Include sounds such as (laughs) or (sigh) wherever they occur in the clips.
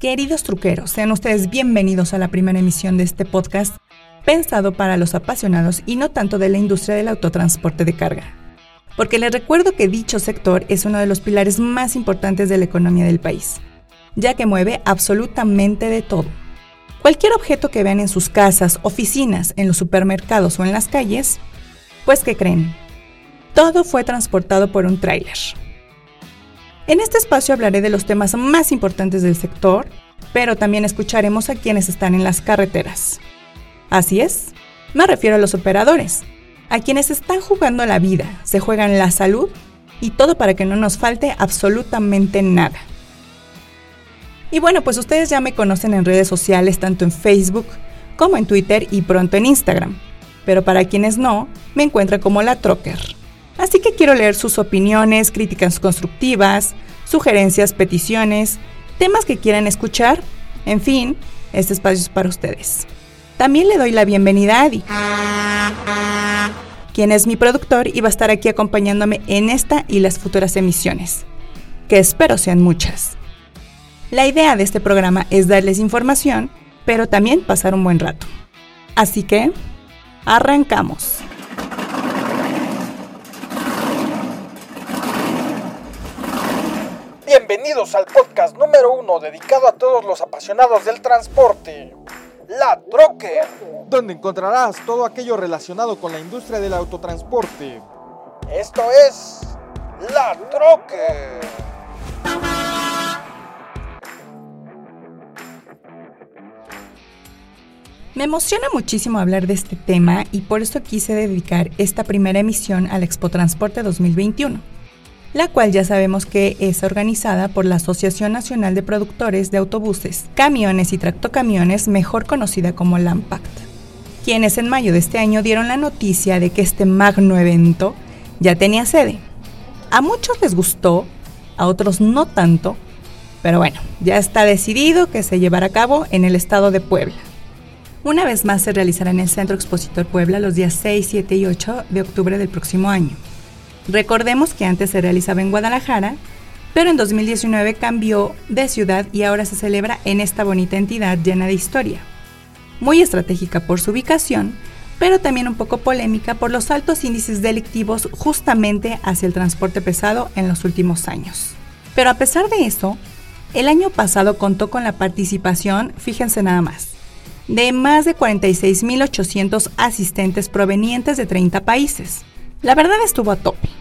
Queridos truqueros, sean ustedes bienvenidos a la primera emisión de este podcast pensado para los apasionados y no tanto de la industria del autotransporte de carga. Porque les recuerdo que dicho sector es uno de los pilares más importantes de la economía del país, ya que mueve absolutamente de todo. Cualquier objeto que vean en sus casas, oficinas, en los supermercados o en las calles, pues ¿qué creen? Todo fue transportado por un tráiler. En este espacio hablaré de los temas más importantes del sector, pero también escucharemos a quienes están en las carreteras. Así es, me refiero a los operadores, a quienes están jugando la vida, se juegan la salud y todo para que no nos falte absolutamente nada. Y bueno, pues ustedes ya me conocen en redes sociales, tanto en Facebook como en Twitter y pronto en Instagram. Pero para quienes no, me encuentran como la Trocker. Así que quiero leer sus opiniones, críticas constructivas, sugerencias, peticiones, temas que quieran escuchar. En fin, este espacio es para ustedes. También le doy la bienvenida a Adi, quien es mi productor y va a estar aquí acompañándome en esta y las futuras emisiones, que espero sean muchas. La idea de este programa es darles información, pero también pasar un buen rato. Así que, arrancamos. Bienvenidos al podcast número uno dedicado a todos los apasionados del transporte, La Troque, donde encontrarás todo aquello relacionado con la industria del autotransporte. Esto es La Troque. Me emociona muchísimo hablar de este tema y por eso quise dedicar esta primera emisión al Expo Transporte 2021 la cual ya sabemos que es organizada por la Asociación Nacional de Productores de Autobuses, Camiones y Tractocamiones, mejor conocida como LAMPACT, quienes en mayo de este año dieron la noticia de que este magno evento ya tenía sede. A muchos les gustó, a otros no tanto, pero bueno, ya está decidido que se llevará a cabo en el estado de Puebla. Una vez más se realizará en el Centro Expositor Puebla los días 6, 7 y 8 de octubre del próximo año. Recordemos que antes se realizaba en Guadalajara, pero en 2019 cambió de ciudad y ahora se celebra en esta bonita entidad llena de historia. Muy estratégica por su ubicación, pero también un poco polémica por los altos índices delictivos justamente hacia el transporte pesado en los últimos años. Pero a pesar de eso, el año pasado contó con la participación, fíjense nada más, de más de 46.800 asistentes provenientes de 30 países. La verdad estuvo a tope.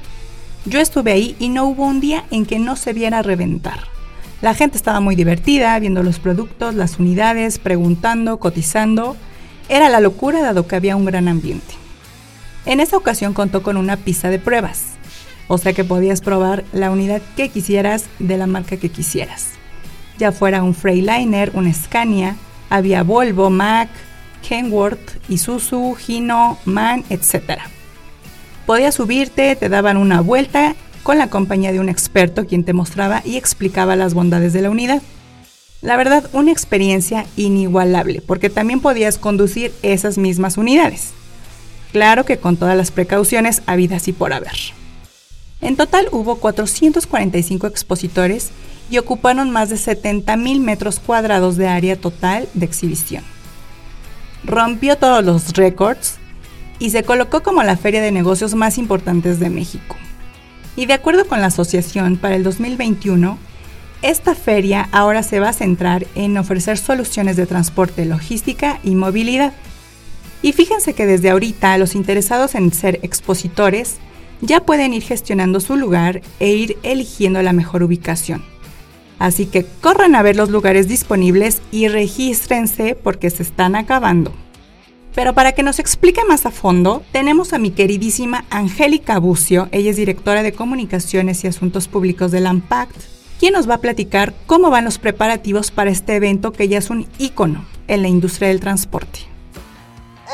Yo estuve ahí y no hubo un día en que no se viera reventar. La gente estaba muy divertida, viendo los productos, las unidades, preguntando, cotizando. Era la locura dado que había un gran ambiente. En esa ocasión contó con una pista de pruebas, o sea que podías probar la unidad que quisieras de la marca que quisieras. Ya fuera un Freightliner, un Scania, había Volvo, Mack, Kenworth, Isuzu, Hino, MAN, etc. Podías subirte, te daban una vuelta con la compañía de un experto quien te mostraba y explicaba las bondades de la unidad. La verdad, una experiencia inigualable, porque también podías conducir esas mismas unidades. Claro que con todas las precauciones habidas y por haber. En total hubo 445 expositores y ocuparon más de 70.000 metros cuadrados de área total de exhibición. Rompió todos los récords y se colocó como la feria de negocios más importantes de México. Y de acuerdo con la asociación, para el 2021, esta feria ahora se va a centrar en ofrecer soluciones de transporte, logística y movilidad. Y fíjense que desde ahorita los interesados en ser expositores ya pueden ir gestionando su lugar e ir eligiendo la mejor ubicación. Así que corran a ver los lugares disponibles y regístrense porque se están acabando. Pero para que nos explique más a fondo, tenemos a mi queridísima Angélica Bucio, ella es directora de Comunicaciones y Asuntos Públicos del AMPACT, quien nos va a platicar cómo van los preparativos para este evento que ya es un ícono en la industria del transporte.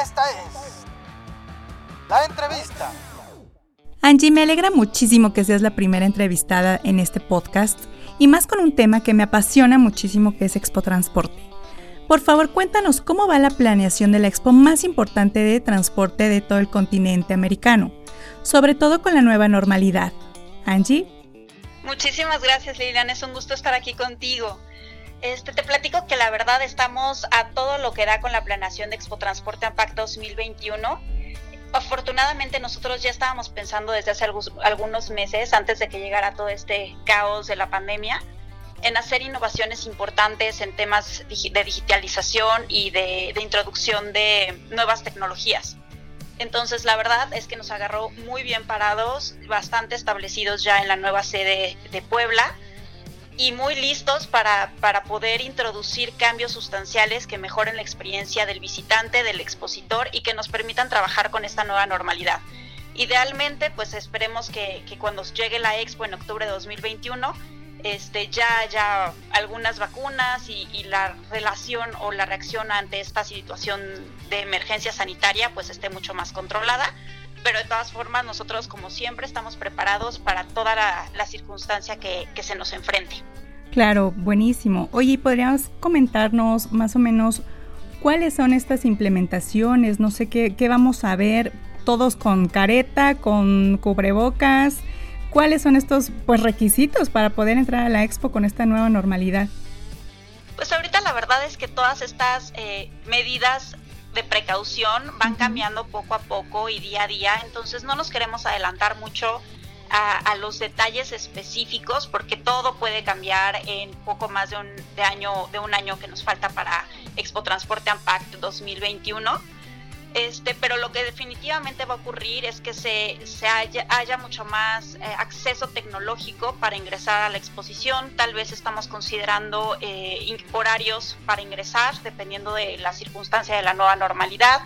Esta es la entrevista. Angie, me alegra muchísimo que seas la primera entrevistada en este podcast y más con un tema que me apasiona muchísimo que es Expo Transporte. Por favor, cuéntanos cómo va la planeación de la expo más importante de transporte de todo el continente americano, sobre todo con la nueva normalidad. Angie. Muchísimas gracias, Lilian. Es un gusto estar aquí contigo. Este, te platico que la verdad estamos a todo lo que da con la planeación de Expo Transporte Ampac 2021. Afortunadamente nosotros ya estábamos pensando desde hace algunos meses, antes de que llegara todo este caos de la pandemia, en hacer innovaciones importantes en temas de digitalización y de, introducción de nuevas tecnologías. Entonces, la verdad es que nos agarró muy bien parados, bastante establecidos ya en la nueva sede de Puebla y muy listos para, para, poder introducir cambios sustanciales que mejoren la experiencia del visitante, del expositor y que nos permitan trabajar con esta nueva normalidad. Idealmente, pues esperemos que, que cuando llegue la expo en octubre de 2021, este, ya haya algunas vacunas y, y, la relación o la reacción ante esta situación de emergencia sanitaria pues esté mucho más controlada pero de todas formas nosotros como siempre estamos preparados para toda la, circunstancia que, se nos enfrente. Claro, buenísimo. Oye, ¿podrías comentarnos más o menos cuáles son estas implementaciones? No sé qué, qué vamos a ver, todos con careta, con cubrebocas. ¿Cuáles son estos pues, requisitos para poder entrar a la expo con esta nueva normalidad? Pues ahorita la verdad es que todas estas eh, medidas de precaución van cambiando poco a poco y día a día, entonces no nos queremos adelantar mucho a, los detalles específicos porque todo puede cambiar en poco más de un, de año, de un año que nos falta para Expo Transporte Unpacked 2021 este, pero lo que definitivamente va a ocurrir es que se, se haya, haya, mucho más eh, acceso tecnológico para ingresar a la exposición. Tal vez estamos considerando eh, horarios para ingresar, dependiendo de la circunstancia de la nueva normalidad.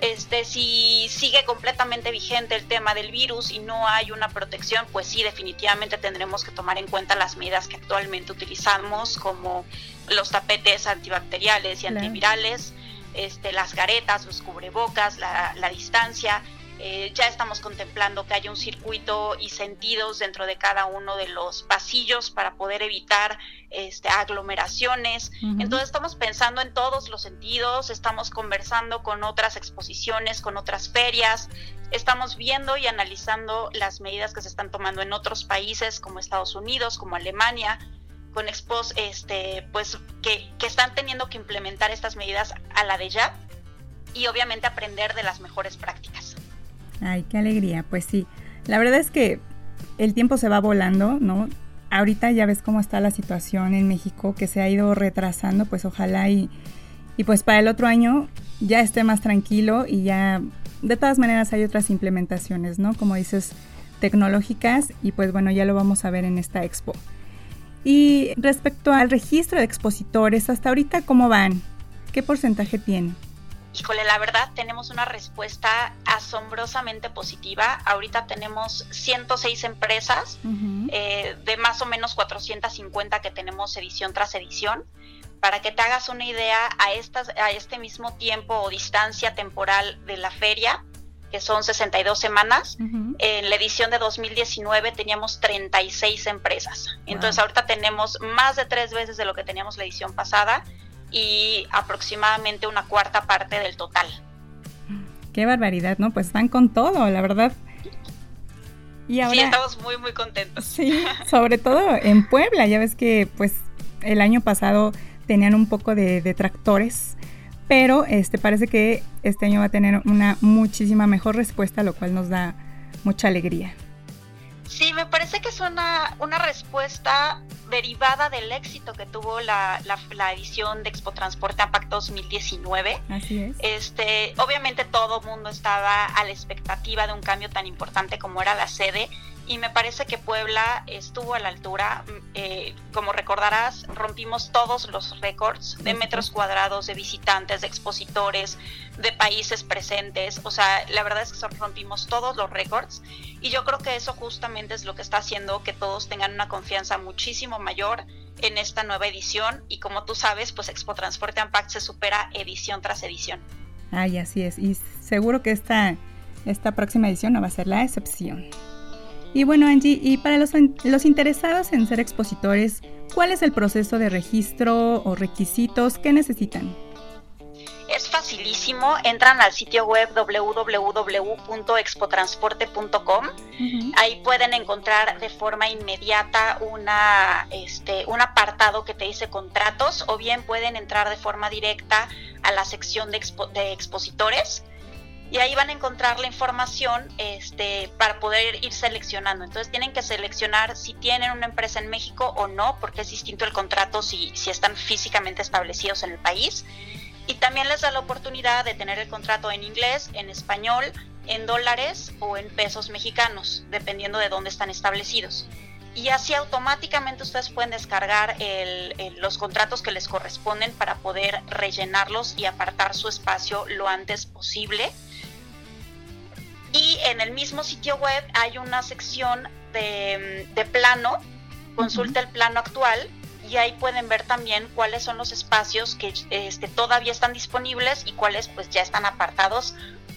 Este, si sigue completamente vigente el tema del virus y no hay una protección, pues sí, definitivamente tendremos que tomar en cuenta las medidas que actualmente utilizamos, como los tapetes antibacteriales y antivirales este, las garetas, los cubrebocas, la, distancia. Eh, ya estamos contemplando que haya un circuito y sentidos dentro de cada uno de los pasillos para poder evitar este, aglomeraciones. Entonces estamos pensando en todos los sentidos, estamos conversando con otras exposiciones, con otras ferias, estamos viendo y analizando las medidas que se están tomando en otros países como Estados Unidos, como Alemania, con expos este, pues, que, que están teniendo que implementar estas medidas a la de ya y obviamente aprender de las mejores prácticas. Ay, qué alegría, pues sí. La verdad es que el tiempo se va volando, ¿no? Ahorita ya ves cómo está la situación en México, que se ha ido retrasando, pues ojalá y, y pues para el otro año ya esté más tranquilo y ya, de todas maneras hay otras implementaciones, ¿no? Como dices, tecnológicas y pues bueno, ya lo vamos a ver en esta expo. Y respecto al registro de expositores, hasta ahorita, ¿cómo van? ¿Qué porcentaje tienen? Híjole, la verdad tenemos una respuesta asombrosamente positiva. Ahorita tenemos 106 empresas eh, de más o menos 450 que tenemos edición tras edición. Para que te hagas una idea, a, estas, a este mismo tiempo o distancia temporal de la feria, que son 62 semanas. En la edición de 2019 teníamos 36 empresas. Entonces ahorita tenemos más de tres veces de lo que teníamos la edición pasada y aproximadamente una cuarta parte del total. Qué barbaridad, ¿no? Pues están con todo, la verdad. Y ahora, sí, estamos muy, muy contentos. Sí, (laughs) sobre todo en Puebla, ya ves que pues el año pasado tenían un poco de detractores pero este parece que este año va a tener una muchísima mejor respuesta, lo cual nos da mucha alegría. Sí, me parece que es una, una respuesta derivada del éxito que tuvo la, la, edición de Expo Transporte APAC 2019. Así es. Este, obviamente todo mundo estaba a la expectativa de un cambio tan importante como era la sede y me parece que Puebla estuvo a la altura. Mm, eh, como recordarás, rompimos todos los récords de metros cuadrados, de visitantes, de expositores, de países presentes. O sea, la verdad es que rompimos todos los récords y yo creo que eso justamente es lo que está haciendo que todos tengan una confianza muchísimo mayor en esta nueva edición y como tú sabes, pues Expo Transporte Impact se supera edición tras edición. Ay, así es. Y seguro que esta, esta próxima edición no va a ser la excepción. Y bueno, Angie, y para los, los interesados en ser expositores, ¿cuál es el proceso de registro o requisitos que necesitan? Es facilísimo, entran al sitio web www.expotransporte.com. Ahí pueden encontrar de forma inmediata una, este, un apartado que te dice contratos o bien pueden entrar de forma directa a la sección de, de expositores y ahí van a encontrar la información este, para poder ir seleccionando. Entonces tienen que seleccionar si tienen una empresa en México o no, porque es distinto el contrato si, si están físicamente establecidos en el país. Y también les da la oportunidad de tener el contrato en inglés, en español, en dólares o en pesos mexicanos, dependiendo de dónde están establecidos. Y así automáticamente ustedes pueden descargar los contratos que les corresponden para poder rellenarlos y apartar su espacio lo antes posible y en el mismo sitio web hay una sección de, plano, consulta el plano actual y ahí pueden ver también cuáles son los espacios que este, todavía están disponibles y cuáles pues ya están apartados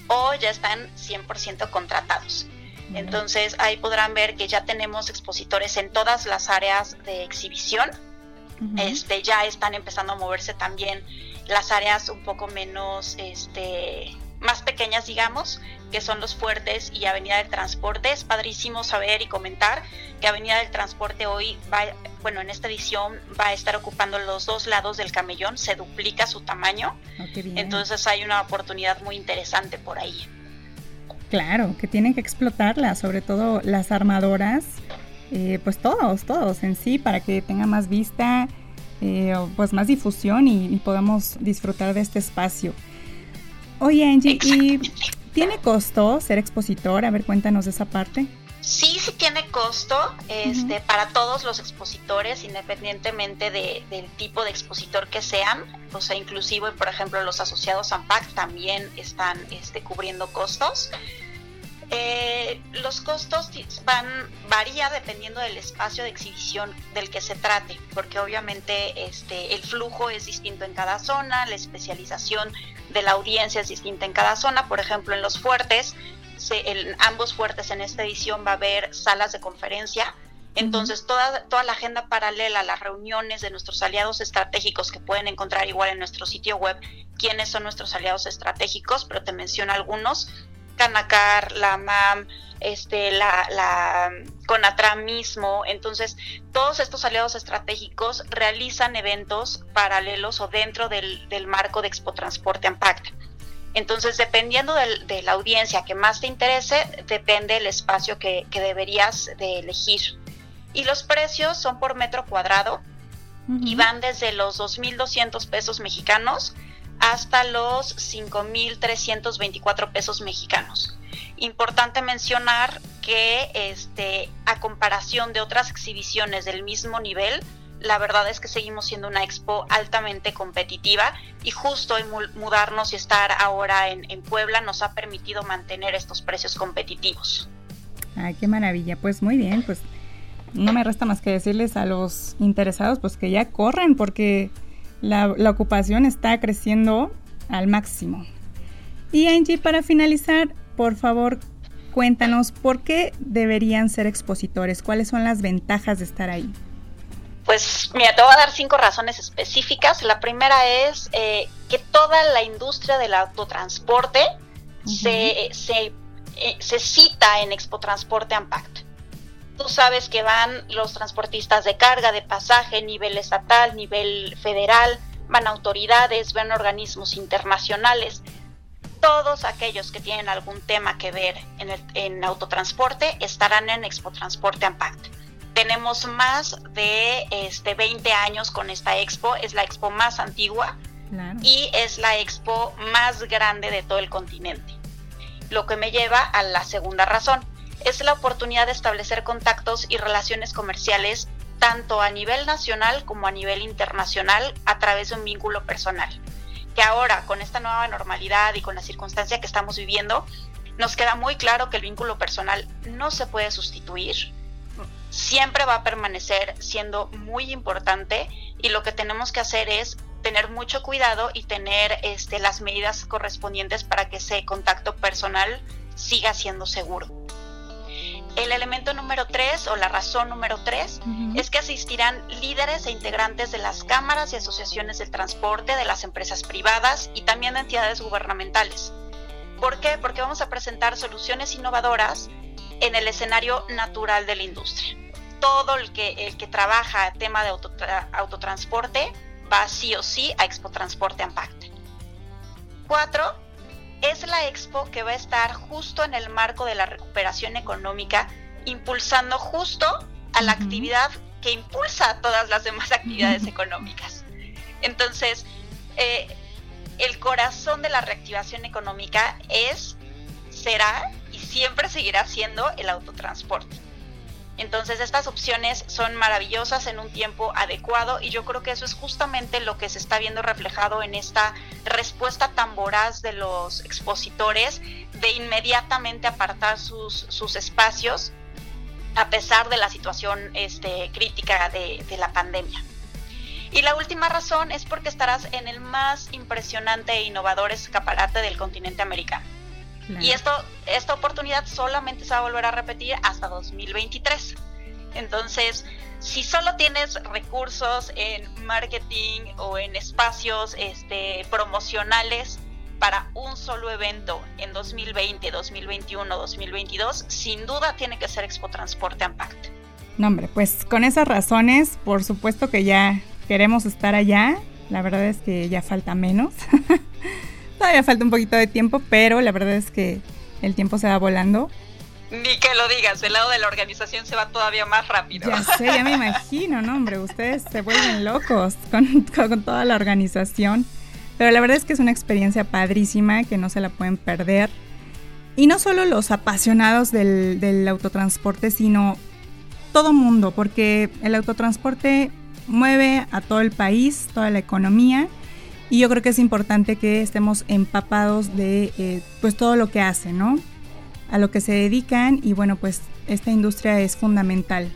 o ya están 100% contratados. Entonces ahí podrán ver que ya tenemos expositores en todas las áreas de exhibición. este, ya están empezando a moverse también las áreas un poco menos este, más pequeñas, digamos, que son los fuertes y Avenida del Transporte. Es padrísimo saber y comentar que Avenida del Transporte hoy va, bueno, en esta edición va a estar ocupando los dos lados del camellón, se duplica su tamaño. Oh, Entonces hay una oportunidad muy interesante por ahí. Claro, que tienen que explotarla, sobre todo las armadoras, eh, pues todos, todos en sí, para que tenga más vista, eh, pues más difusión y, y podamos disfrutar de este espacio. Oye, Angie, ¿y tiene costo ser expositor? A ver, cuéntanos de esa parte. Sí, sí tiene costo este, para todos los expositores, independientemente del tipo de expositor que sean. O sea, inclusive, por ejemplo, los asociados AMPAC también están este, cubriendo costos. Eh, los costos van varía dependiendo del espacio de exhibición del que se trate, porque obviamente este, el flujo es distinto en cada zona, la especialización de la audiencia es distinta en cada zona. Por ejemplo, en los fuertes, en ambos fuertes en esta edición va a haber salas de conferencia. Entonces, toda, toda la agenda paralela, las reuniones de nuestros aliados estratégicos que pueden encontrar igual en nuestro sitio web, quiénes son nuestros aliados estratégicos, pero te menciono algunos, Canacar, la MAM, este, la, la CONATRA mismo. Entonces, todos estos aliados estratégicos realizan eventos paralelos o dentro del, marco de Expo Transporte Ampact. Entonces, dependiendo de la audiencia que más te interese, depende el espacio que, deberías de elegir. Y los precios son por metro cuadrado y van desde los 2.200 pesos mexicanos hasta los 5.324 pesos mexicanos. Importante mencionar que este, a comparación de otras exhibiciones del mismo nivel, la verdad es que seguimos siendo una expo altamente competitiva y justo en mudarnos y estar ahora en, en Puebla nos ha permitido mantener estos precios competitivos. Ay, qué maravilla. Pues muy bien, pues no me resta más que decirles a los interesados pues que ya corren porque la, ocupación está creciendo al máximo. Y Angie, para finalizar, por favor, cuéntanos por qué deberían ser expositores, cuáles son las ventajas de estar ahí. Pues mira, te voy a dar cinco razones específicas. La primera es eh, que toda la industria del autotransporte se, se, eh, se, cita en Expo Transporte Ampact. Tú sabes que van los transportistas de carga, de pasaje, nivel estatal, nivel federal, van autoridades, van organismos internacionales. Todos aquellos que tienen algún tema que ver en, el, en autotransporte estarán en Expo Transporte Ampact. Tenemos más de este, 20 años con esta expo, es la expo más antigua y es la expo más grande de todo el continente. Lo que me lleva a la segunda razón es la oportunidad de establecer contactos y relaciones comerciales tanto a nivel nacional como a nivel internacional a través de un vínculo personal. Que ahora, con esta nueva normalidad y con la circunstancia que estamos viviendo, nos queda muy claro que el vínculo personal no se puede sustituir, siempre va a permanecer siendo muy importante y lo que tenemos que hacer es tener mucho cuidado y tener este, las medidas correspondientes para que ese contacto personal siga siendo seguro. El elemento número tres o la razón número tres es que asistirán líderes e integrantes de las cámaras y asociaciones del transporte, de las empresas privadas y también de entidades gubernamentales. ¿Por qué? Porque vamos a presentar soluciones innovadoras en el escenario natural de la industria. Todo el que, el que trabaja tema de autotransporte va sí o sí a Expo Transporte Ampact. Cuatro, es la expo que va a estar justo en el marco de la recuperación económica, impulsando justo a la actividad que impulsa todas las demás actividades (laughs) económicas. Entonces, eh, el corazón de la reactivación económica es, será y siempre seguirá siendo el autotransporte. Entonces estas opciones son maravillosas en un tiempo adecuado y yo creo que eso es justamente lo que se está viendo reflejado en esta respuesta tan voraz de los expositores de inmediatamente apartar sus, sus espacios a pesar de la situación este, crítica de, de la pandemia. Y la última razón es porque estarás en el más impresionante e innovador escaparate del continente americano. Y esto, esta oportunidad solamente se va a volver a repetir hasta 2023. Entonces, si solo tienes recursos en marketing o en espacios este, promocionales para un solo evento en 2020, 2021, 2022, sin duda tiene que ser Expo Transporte Impact. No, hombre, pues con esas razones, por supuesto que ya queremos estar allá. La verdad es que ya falta menos. (laughs) Todavía falta un poquito de tiempo, pero la verdad es que el tiempo se va volando. Ni que lo digas, el lado de la organización se va todavía más rápido. Ya sé, ya me (laughs) imagino, ¿no? Hombre, ustedes se vuelven locos con, con toda la organización. Pero la verdad es que es una experiencia padrísima que no se la pueden perder. Y no solo los apasionados del, del autotransporte, sino todo mundo, porque el autotransporte mueve a todo el país, toda la economía y yo creo que es importante que estemos empapados de eh, pues todo lo que hacen, ¿no? A lo que se dedican y bueno, pues esta industria es fundamental,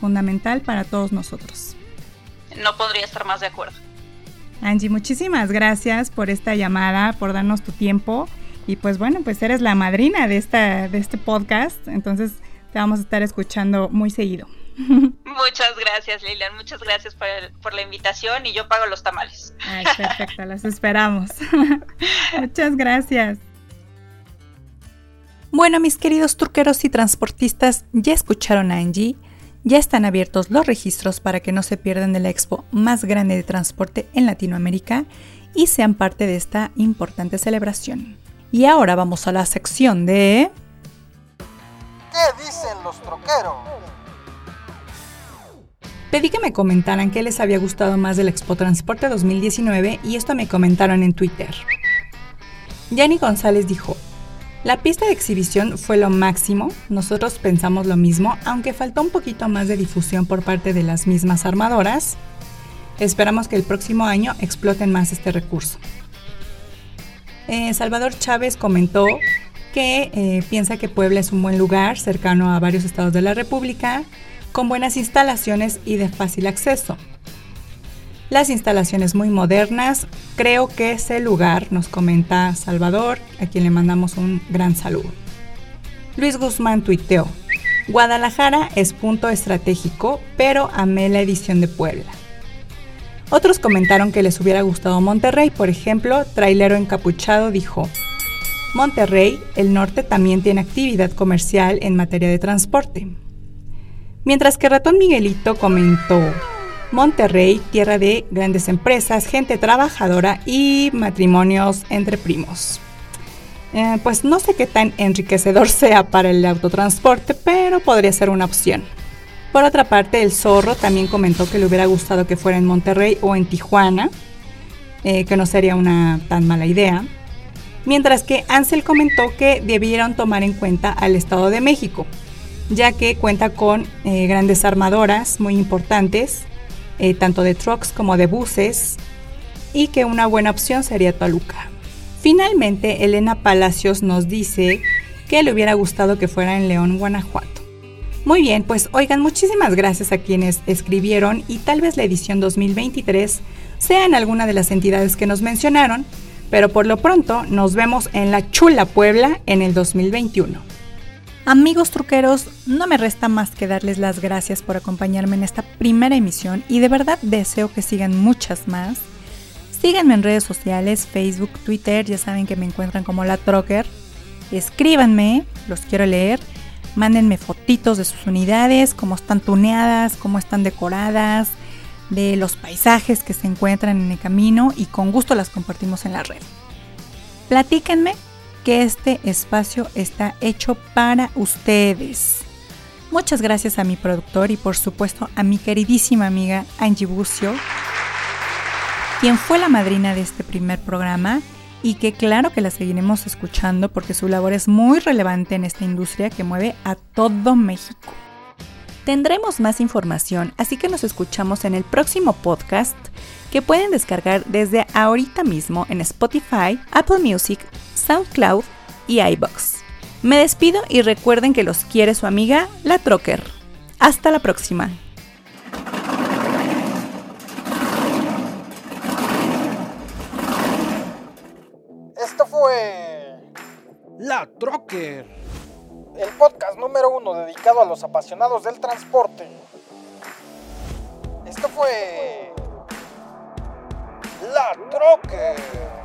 fundamental para todos nosotros. No podría estar más de acuerdo. Angie, muchísimas gracias por esta llamada, por darnos tu tiempo y pues bueno, pues eres la madrina de, esta, de este podcast, entonces te vamos a estar escuchando muy seguido. (laughs) Muchas gracias, Lilian. Muchas gracias por, la invitación y yo pago los tamales. Ay, perfecto, las esperamos. (laughs) Muchas gracias. Bueno, mis queridos truqueros y transportistas, ya escucharon a Angie. Ya están abiertos los registros para que no se pierdan de la expo más grande de transporte en Latinoamérica y sean parte de esta importante celebración. Y ahora vamos a la sección de... ¿Qué dicen los troqueros? Pedí que me comentaran qué les había gustado más del Expo Transporte 2019 y esto me comentaron en Twitter. Yanni González dijo, la pista de exhibición fue lo máximo, nosotros pensamos lo mismo, aunque faltó un poquito más de difusión por parte de las mismas armadoras. Esperamos que el próximo año exploten más este recurso. Eh, Salvador Chávez comentó que eh, piensa que Puebla es un buen lugar cercano a varios estados de la República, con buenas instalaciones y de fácil acceso. Las instalaciones muy modernas, creo que ese lugar, nos comenta Salvador, a quien le mandamos un gran saludo. Luis Guzmán tuiteó, Guadalajara es punto estratégico, pero amé la edición de Puebla. Otros comentaron que les hubiera gustado Monterrey, por ejemplo, Trailero Encapuchado dijo, Monterrey, el norte también tiene actividad comercial en materia de transporte. Mientras que Ratón Miguelito comentó, Monterrey, tierra de grandes empresas, gente trabajadora y matrimonios entre primos. Eh, pues no sé qué tan enriquecedor (laughs) sea para el autotransporte, pero podría ser una opción. Por otra parte, el zorro también comentó que le hubiera gustado que fuera en Monterrey o en Tijuana, eh, que no sería una tan mala idea. Mientras que Ansel comentó que debieron tomar en cuenta al Estado de México, ya que cuenta con eh, grandes armadoras muy importantes, eh, tanto de trucks como de buses, y que una buena opción sería Toluca. Finalmente, Elena Palacios nos dice que le hubiera gustado que fuera en León, Guanajuato. Muy bien, pues oigan, muchísimas gracias a quienes escribieron y tal vez la edición 2023 sea en alguna de las entidades que nos mencionaron, pero por lo pronto nos vemos en la Chula Puebla en el 2021. Amigos truqueros, no me resta más que darles las gracias por acompañarme en esta primera emisión y de verdad deseo que sigan muchas más. Síganme en redes sociales, Facebook, Twitter, ya saben que me encuentran como la Trocker. Escríbanme, los quiero leer. Mándenme fotitos de sus unidades, cómo están tuneadas, cómo están decoradas, de los paisajes que se encuentran en el camino y con gusto las compartimos en la red. Platíquenme que este espacio está hecho para ustedes. Muchas gracias a mi productor y por supuesto a mi queridísima amiga Angie Bucio, quien fue la madrina de este primer programa y que claro que la seguiremos escuchando porque su labor es muy relevante en esta industria que mueve a todo México. Tendremos más información, así que nos escuchamos en el próximo podcast que pueden descargar desde ahorita mismo en Spotify, Apple Music, SoundCloud y iBox. Me despido y recuerden que los quiere su amiga, la Trocker. Hasta la próxima. Esto fue La Trocker, el podcast número uno dedicado a los apasionados del transporte. Esto fue La Trocker.